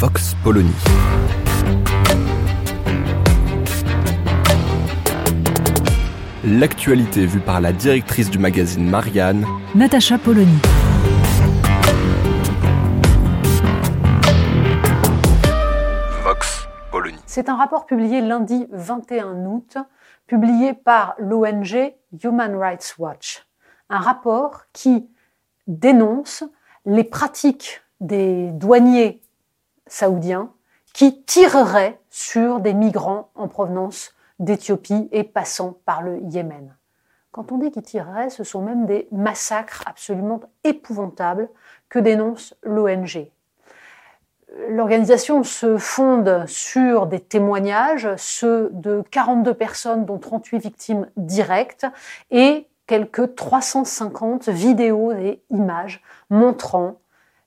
Vox Polony. L'actualité vue par la directrice du magazine Marianne, Natacha Polony. Vox Polony. C'est un rapport publié lundi 21 août, publié par l'ONG Human Rights Watch. Un rapport qui dénonce les pratiques des douaniers saoudiens qui tireraient sur des migrants en provenance d'Éthiopie et passant par le Yémen. Quand on dit qu'ils tireraient, ce sont même des massacres absolument épouvantables que dénonce l'ONG. L'organisation se fonde sur des témoignages, ceux de 42 personnes, dont 38 victimes directes, et quelques 350 vidéos et images montrant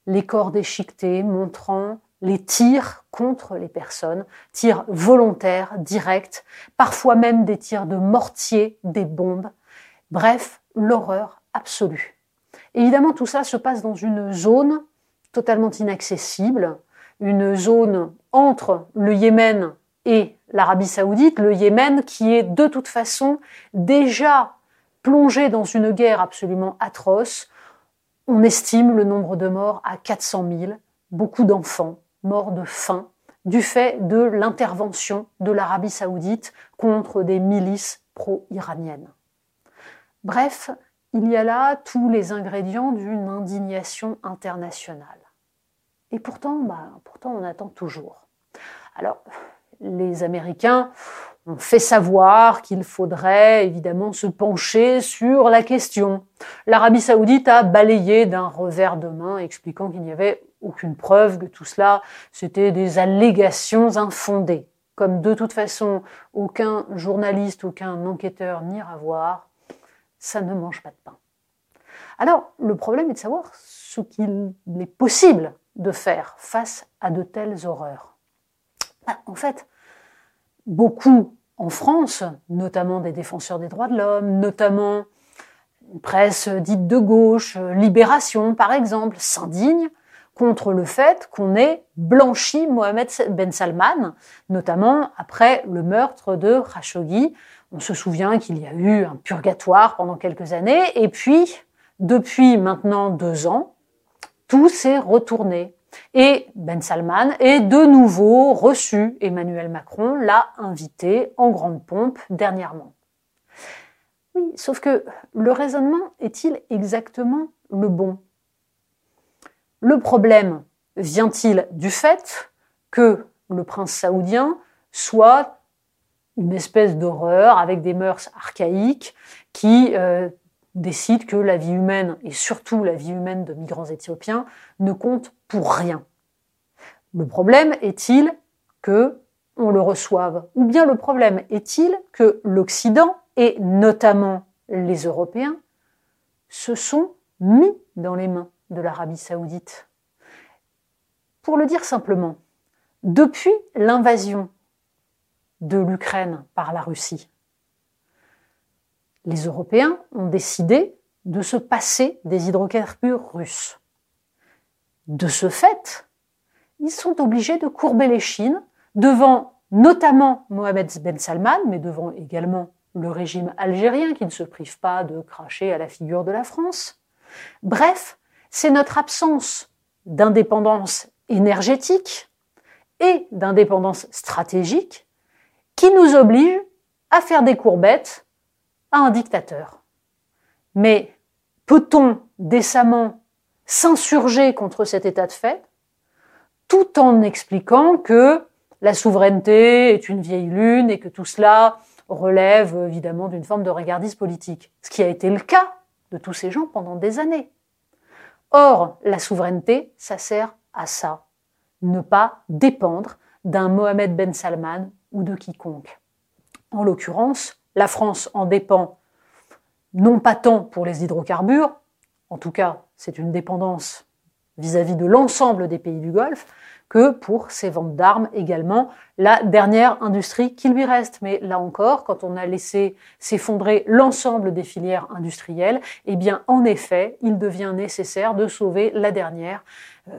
les corps déchiquetés, montrant les tirs contre les personnes, tirs volontaires, directs, parfois même des tirs de mortier, des bombes. Bref, l'horreur absolue. Évidemment, tout ça se passe dans une zone totalement inaccessible, une zone entre le Yémen et l'Arabie saoudite, le Yémen qui est de toute façon déjà plongé dans une guerre absolument atroce. On estime le nombre de morts à 400 000, beaucoup d'enfants morts de faim, du fait de l'intervention de l'Arabie saoudite contre des milices pro-iraniennes. Bref, il y a là tous les ingrédients d'une indignation internationale. Et pourtant, bah, pourtant, on attend toujours. Alors, les Américains ont fait savoir qu'il faudrait évidemment se pencher sur la question. L'Arabie saoudite a balayé d'un revers de main, expliquant qu'il n'y avait aucune preuve que tout cela, c'était des allégations infondées. Comme de toute façon, aucun journaliste, aucun enquêteur n'ira voir, ça ne mange pas de pain. Alors, le problème est de savoir ce qu'il est possible de faire face à de telles horreurs. Bah, en fait, beaucoup en France, notamment des défenseurs des droits de l'homme, notamment une presse dite de gauche, Libération par exemple, s'indigne contre le fait qu'on ait blanchi Mohamed Ben Salman, notamment après le meurtre de Khashoggi. On se souvient qu'il y a eu un purgatoire pendant quelques années, et puis, depuis maintenant deux ans, tout s'est retourné. Et Ben Salman est de nouveau reçu. Emmanuel Macron l'a invité en grande pompe dernièrement. Oui, sauf que le raisonnement est-il exactement le bon? Le problème vient-il du fait que le prince saoudien soit une espèce d'horreur avec des mœurs archaïques qui euh, décide que la vie humaine, et surtout la vie humaine de migrants éthiopiens, ne compte pour rien? Le problème est-il que on le reçoive? Ou bien le problème est-il que l'Occident, et notamment les Européens, se sont mis dans les mains? De l'Arabie saoudite. Pour le dire simplement, depuis l'invasion de l'Ukraine par la Russie, les Européens ont décidé de se passer des hydrocarbures russes. De ce fait, ils sont obligés de courber les chines devant notamment Mohamed Ben Salman, mais devant également le régime algérien qui ne se prive pas de cracher à la figure de la France. Bref, c'est notre absence d'indépendance énergétique et d'indépendance stratégique qui nous oblige à faire des courbettes à un dictateur. Mais peut-on décemment s'insurger contre cet état de fait tout en expliquant que la souveraineté est une vieille lune et que tout cela relève évidemment d'une forme de regardisme politique, ce qui a été le cas de tous ces gens pendant des années. Or, la souveraineté, ça sert à ça. Ne pas dépendre d'un Mohamed Ben Salman ou de quiconque. En l'occurrence, la France en dépend non pas tant pour les hydrocarbures, en tout cas c'est une dépendance vis-à-vis de l'ensemble des pays du Golfe, que pour ses ventes d'armes également, la dernière industrie qui lui reste. Mais là encore, quand on a laissé s'effondrer l'ensemble des filières industrielles, eh bien, en effet, il devient nécessaire de sauver la dernière, euh,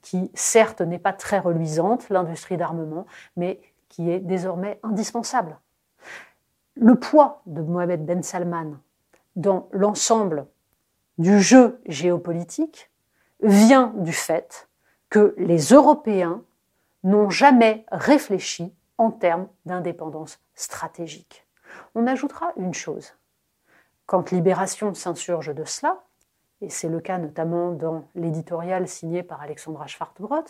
qui certes n'est pas très reluisante, l'industrie d'armement, mais qui est désormais indispensable. Le poids de Mohamed Ben Salman dans l'ensemble du jeu géopolitique vient du fait que les Européens n'ont jamais réfléchi en termes d'indépendance stratégique. On ajoutera une chose. Quand Libération s'insurge de cela, et c'est le cas notamment dans l'éditorial signé par Alexandra Schwartbrot,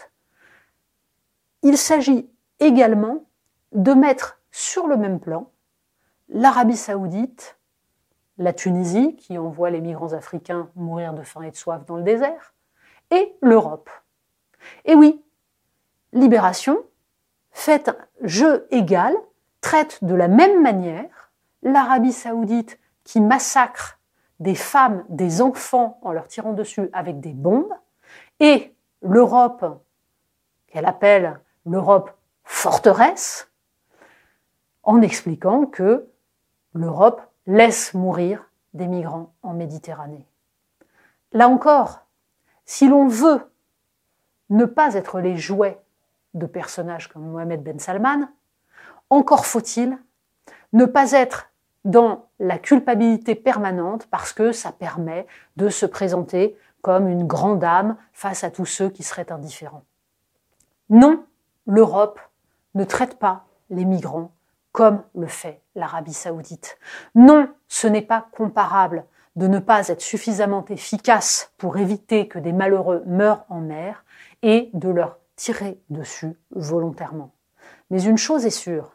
il s'agit également de mettre sur le même plan l'Arabie saoudite, la Tunisie, qui envoie les migrants africains mourir de faim et de soif dans le désert, et l'Europe. Et oui, Libération fait un jeu égal, traite de la même manière l'Arabie saoudite qui massacre des femmes, des enfants en leur tirant dessus avec des bombes, et l'Europe, qu'elle appelle l'Europe forteresse, en expliquant que l'Europe laisse mourir des migrants en Méditerranée. Là encore, si l'on veut ne pas être les jouets de personnages comme Mohamed Ben Salman, encore faut-il ne pas être dans la culpabilité permanente parce que ça permet de se présenter comme une grande âme face à tous ceux qui seraient indifférents. Non, l'Europe ne traite pas les migrants comme le fait l'Arabie saoudite. Non, ce n'est pas comparable de ne pas être suffisamment efficace pour éviter que des malheureux meurent en mer et de leur tirer dessus volontairement. Mais une chose est sûre,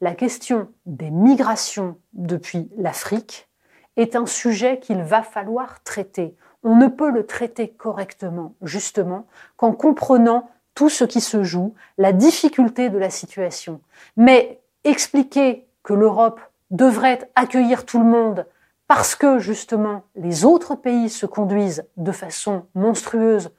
la question des migrations depuis l'Afrique est un sujet qu'il va falloir traiter. On ne peut le traiter correctement, justement, qu'en comprenant tout ce qui se joue, la difficulté de la situation. Mais expliquer que l'Europe devrait accueillir tout le monde parce que justement les autres pays se conduisent de façon monstrueuse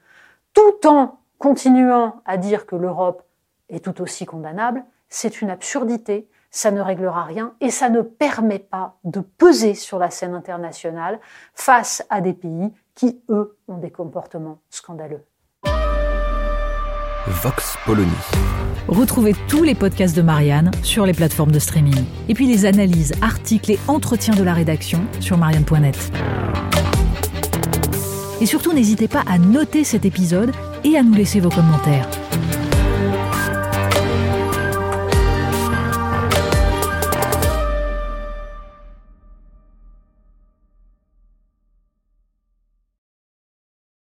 tout en continuant à dire que l'Europe est tout aussi condamnable, c'est une absurdité, ça ne réglera rien et ça ne permet pas de peser sur la scène internationale face à des pays qui, eux, ont des comportements scandaleux. Vox Polony. Retrouvez tous les podcasts de Marianne sur les plateformes de streaming. Et puis les analyses, articles et entretiens de la rédaction sur marianne.net. Et surtout, n'hésitez pas à noter cet épisode et à nous laisser vos commentaires.